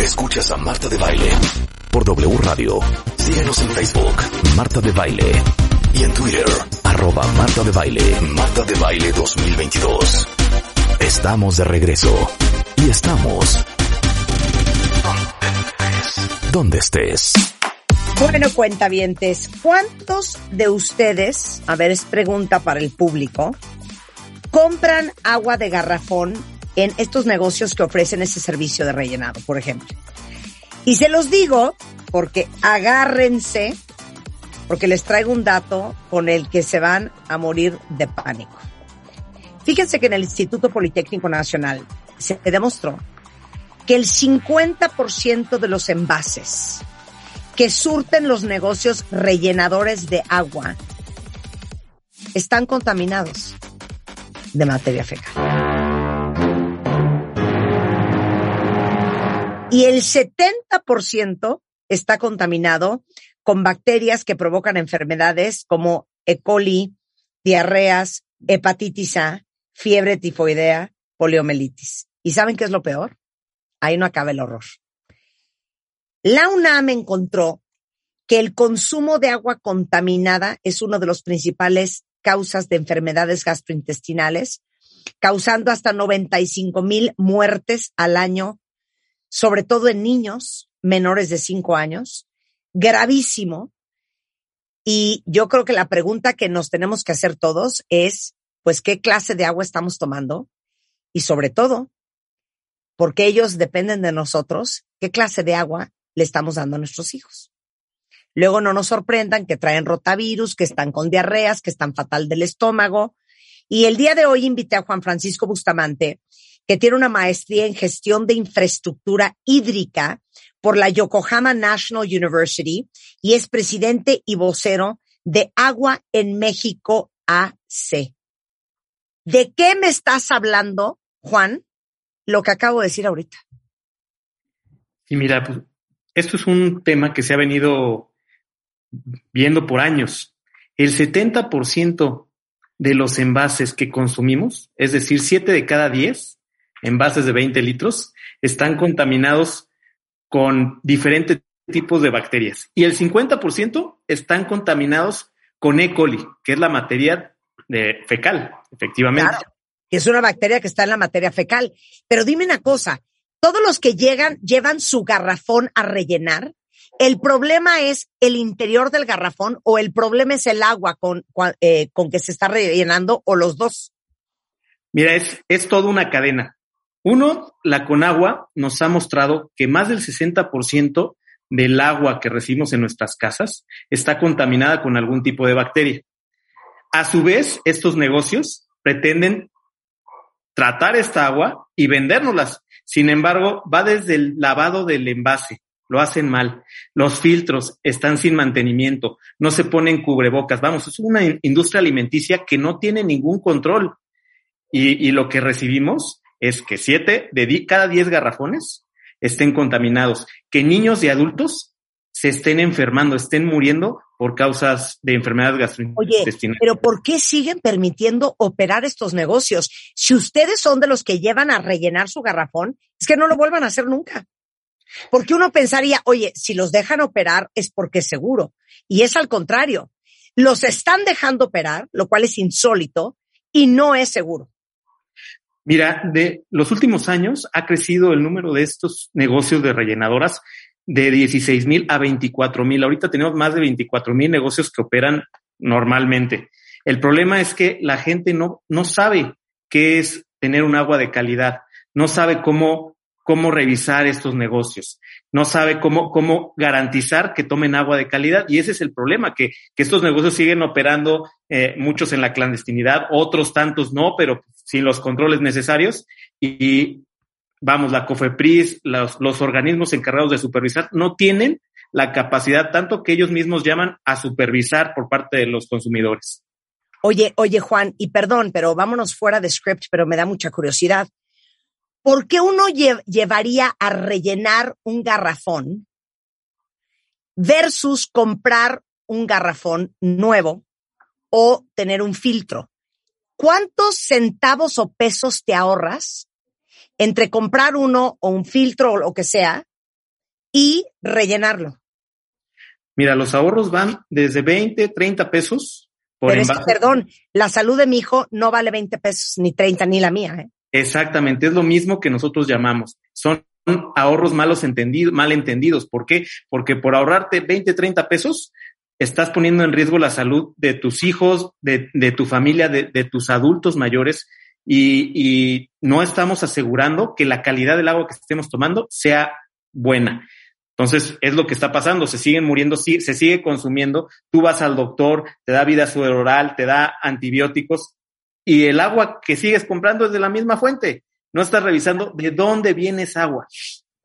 Escuchas a Marta de Baile por W Radio. Síguenos en Facebook, Marta de Baile. Y en Twitter, arroba Marta de Baile, Marta de Baile 2022. Estamos de regreso. Y estamos... Donde estés. Bueno, cuentavientes, ¿cuántos de ustedes, a ver, es pregunta para el público, compran agua de garrafón en estos negocios que ofrecen ese servicio de rellenado, por ejemplo? Y se los digo porque agárrense, porque les traigo un dato con el que se van a morir de pánico. Fíjense que en el Instituto Politécnico Nacional se demostró que el 50% de los envases que surten los negocios rellenadores de agua están contaminados de materia fecal. Y el 70% está contaminado con bacterias que provocan enfermedades como E. coli, diarreas, hepatitis A, fiebre tifoidea, poliomielitis. ¿Y saben qué es lo peor? Ahí no acaba el horror. La UNAM encontró que el consumo de agua contaminada es uno de los principales causas de enfermedades gastrointestinales, causando hasta 95 mil muertes al año, sobre todo en niños menores de 5 años. Gravísimo. Y yo creo que la pregunta que nos tenemos que hacer todos es, pues, ¿qué clase de agua estamos tomando? Y sobre todo, porque ellos dependen de nosotros, ¿qué clase de agua le estamos dando a nuestros hijos. Luego no nos sorprendan que traen rotavirus, que están con diarreas, que están fatal del estómago. Y el día de hoy invité a Juan Francisco Bustamante, que tiene una maestría en gestión de infraestructura hídrica por la Yokohama National University y es presidente y vocero de Agua en México AC. ¿De qué me estás hablando, Juan? Lo que acabo de decir ahorita. Y mira, pues esto es un tema que se ha venido viendo por años. El 70% de los envases que consumimos, es decir, 7 de cada 10 envases de 20 litros, están contaminados con diferentes tipos de bacterias. Y el 50% están contaminados con E. coli, que es la materia de fecal, efectivamente. Claro, es una bacteria que está en la materia fecal. Pero dime una cosa, todos los que llegan llevan su garrafón a rellenar. El problema es el interior del garrafón o el problema es el agua con, eh, con que se está rellenando o los dos. Mira, es, es toda una cadena. Uno, la Conagua nos ha mostrado que más del 60% del agua que recibimos en nuestras casas está contaminada con algún tipo de bacteria. A su vez, estos negocios pretenden tratar esta agua y vendérnoslas sin embargo, va desde el lavado del envase, lo hacen mal. Los filtros están sin mantenimiento, no se ponen cubrebocas. Vamos, es una industria alimenticia que no tiene ningún control. Y, lo que recibimos es que siete de cada diez garrafones estén contaminados, que niños y adultos se estén enfermando, estén muriendo por causas de enfermedades gastrointestinales. Oye, pero ¿por qué siguen permitiendo operar estos negocios? Si ustedes son de los que llevan a rellenar su garrafón, es que no lo vuelvan a hacer nunca. Porque uno pensaría, oye, si los dejan operar es porque es seguro. Y es al contrario. Los están dejando operar, lo cual es insólito y no es seguro. Mira, de los últimos años ha crecido el número de estos negocios de rellenadoras de 16 mil a 24 mil. Ahorita tenemos más de 24 mil negocios que operan normalmente. El problema es que la gente no, no sabe qué es tener un agua de calidad, no sabe cómo, cómo revisar estos negocios, no sabe cómo, cómo garantizar que tomen agua de calidad. Y ese es el problema, que, que estos negocios siguen operando, eh, muchos en la clandestinidad, otros tantos no, pero sin los controles necesarios. Y, vamos, la COFEPRIS, los, los organismos encargados de supervisar, no tienen la capacidad tanto que ellos mismos llaman a supervisar por parte de los consumidores. Oye, oye, Juan, y perdón, pero vámonos fuera de script, pero me da mucha curiosidad. ¿Por qué uno llevaría a rellenar un garrafón versus comprar un garrafón nuevo o tener un filtro? ¿Cuántos centavos o pesos te ahorras entre comprar uno o un filtro o lo que sea y rellenarlo? Mira, los ahorros van desde 20, 30 pesos pero es que, perdón, la salud de mi hijo no vale 20 pesos, ni 30, ni la mía. ¿eh? Exactamente, es lo mismo que nosotros llamamos. Son ahorros malos entendidos, mal entendidos. ¿Por qué? Porque por ahorrarte 20, 30 pesos, estás poniendo en riesgo la salud de tus hijos, de, tu familia, de, tus adultos mayores y, y no estamos asegurando que la calidad del agua que estemos tomando sea buena. Entonces, es lo que está pasando, se siguen muriendo, se sigue consumiendo, tú vas al doctor, te da vida oral, te da antibióticos y el agua que sigues comprando es de la misma fuente. No estás revisando de dónde viene esa agua.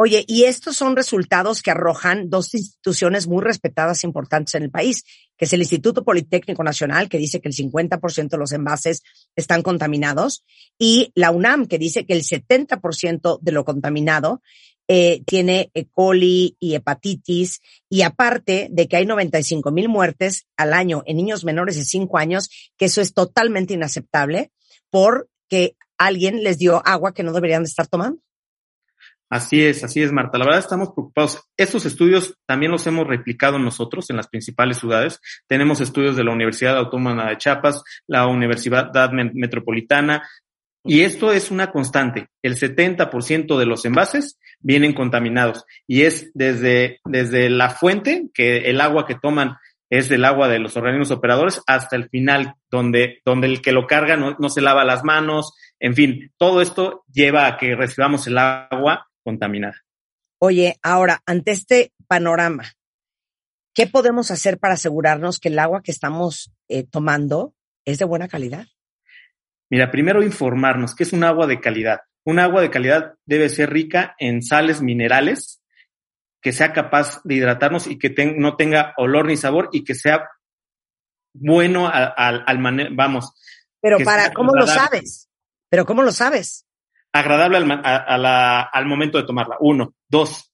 Oye, y estos son resultados que arrojan dos instituciones muy respetadas e importantes en el país, que es el Instituto Politécnico Nacional, que dice que el 50% de los envases están contaminados, y la UNAM, que dice que el 70% de lo contaminado eh, tiene E. coli y hepatitis, y aparte de que hay 95 mil muertes al año en niños menores de 5 años, que eso es totalmente inaceptable porque alguien les dio agua que no deberían de estar tomando. Así es, así es, Marta. La verdad estamos preocupados. Estos estudios también los hemos replicado nosotros en las principales ciudades. Tenemos estudios de la Universidad Autónoma de Chiapas, la Universidad Metropolitana, y esto es una constante. El 70% de los envases vienen contaminados y es desde, desde la fuente, que el agua que toman es el agua de los organismos operadores, hasta el final, donde, donde el que lo carga no, no se lava las manos. En fin, todo esto lleva a que recibamos el agua contaminada. Oye, ahora, ante este panorama, ¿qué podemos hacer para asegurarnos que el agua que estamos eh, tomando es de buena calidad? Mira, primero informarnos que es un agua de calidad. Un agua de calidad debe ser rica en sales minerales, que sea capaz de hidratarnos y que no tenga olor ni sabor y que sea bueno al, al, vamos. Pero para, ¿cómo lo sabes? Pero ¿cómo lo sabes? Agradable al, al momento de tomarla. Uno. Dos.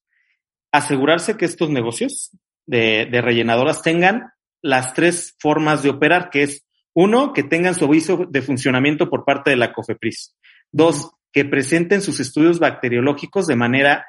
Asegurarse que estos negocios de, de rellenadoras tengan las tres formas de operar, que es uno, que tengan su aviso de funcionamiento por parte de la COFEPRIS. Dos, que presenten sus estudios bacteriológicos de manera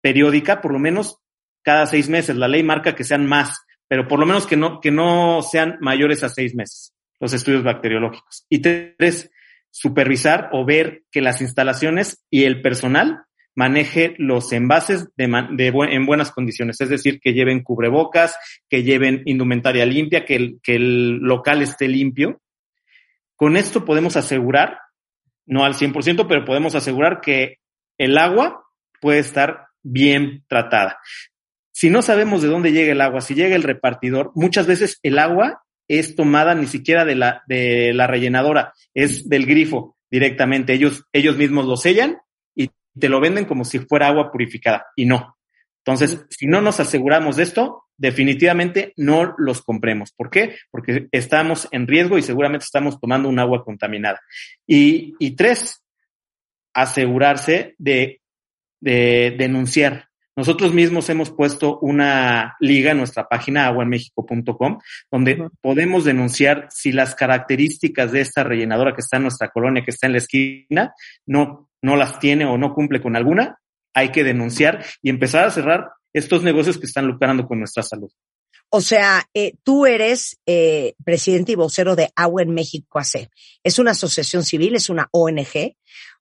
periódica, por lo menos cada seis meses. La ley marca que sean más, pero por lo menos que no, que no sean mayores a seis meses los estudios bacteriológicos. Y tres, supervisar o ver que las instalaciones y el personal maneje los envases de, en buenas condiciones, es decir, que lleven cubrebocas, que lleven indumentaria limpia, que el, que el local esté limpio. Con esto podemos asegurar, no al 100%, pero podemos asegurar que el agua puede estar bien tratada. Si no sabemos de dónde llega el agua, si llega el repartidor, muchas veces el agua es tomada ni siquiera de la, de la rellenadora, es del grifo directamente. Ellos, ellos mismos lo sellan te lo venden como si fuera agua purificada y no. Entonces, si no nos aseguramos de esto, definitivamente no los compremos. ¿Por qué? Porque estamos en riesgo y seguramente estamos tomando un agua contaminada. Y, y tres, asegurarse de, de denunciar. Nosotros mismos hemos puesto una liga en nuestra página aguaenmexico.com donde podemos denunciar si las características de esta rellenadora que está en nuestra colonia, que está en la esquina, no no las tiene o no cumple con alguna, hay que denunciar y empezar a cerrar estos negocios que están lucrando con nuestra salud. O sea, eh, tú eres eh, presidente y vocero de Agua en México AC. Es una asociación civil, es una ONG.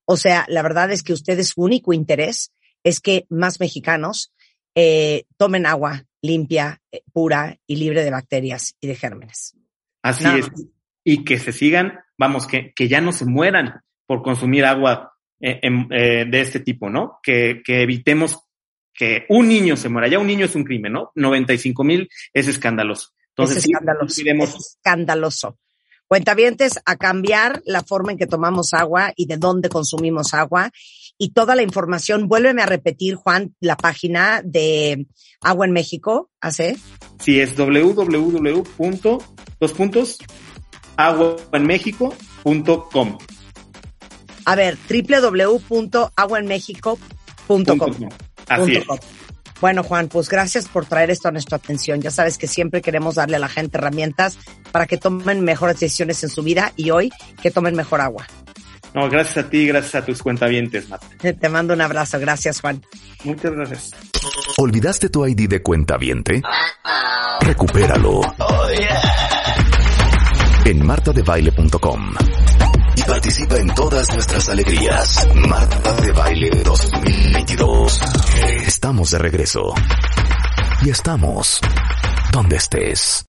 O sea, la verdad es que ustedes su único interés es que más mexicanos eh, tomen agua limpia, pura y libre de bacterias y de gérmenes. Así es. Y que se sigan, vamos, que, que ya no se mueran por consumir agua eh, eh, de este tipo, ¿no? Que, que, evitemos que un niño se muera. Ya un niño es un crimen, ¿no? 95 mil es escandaloso. Entonces, es escandaloso. es escandaloso. Cuentavientes, a cambiar la forma en que tomamos agua y de dónde consumimos agua y toda la información. Vuélveme a repetir, Juan, la página de Agua en México, ¿hace? Sí, es www. Dos puntos, aguaenmexico.com. A ver, www.aguaenmexico.com. Así es. Bueno, Juan, pues gracias por traer esto a nuestra atención. Ya sabes que siempre queremos darle a la gente herramientas para que tomen mejores decisiones en su vida y hoy que tomen mejor agua. No, gracias a ti, gracias a tus cuentavientes, Marta. Te mando un abrazo. Gracias, Juan. Muchas gracias. ¿Olvidaste tu ID de cuentaviente? Recupéralo. En martadebaile.com. Y participa en todas nuestras alegrías. Marta de Baile 2022. Estamos de regreso. Y estamos donde estés.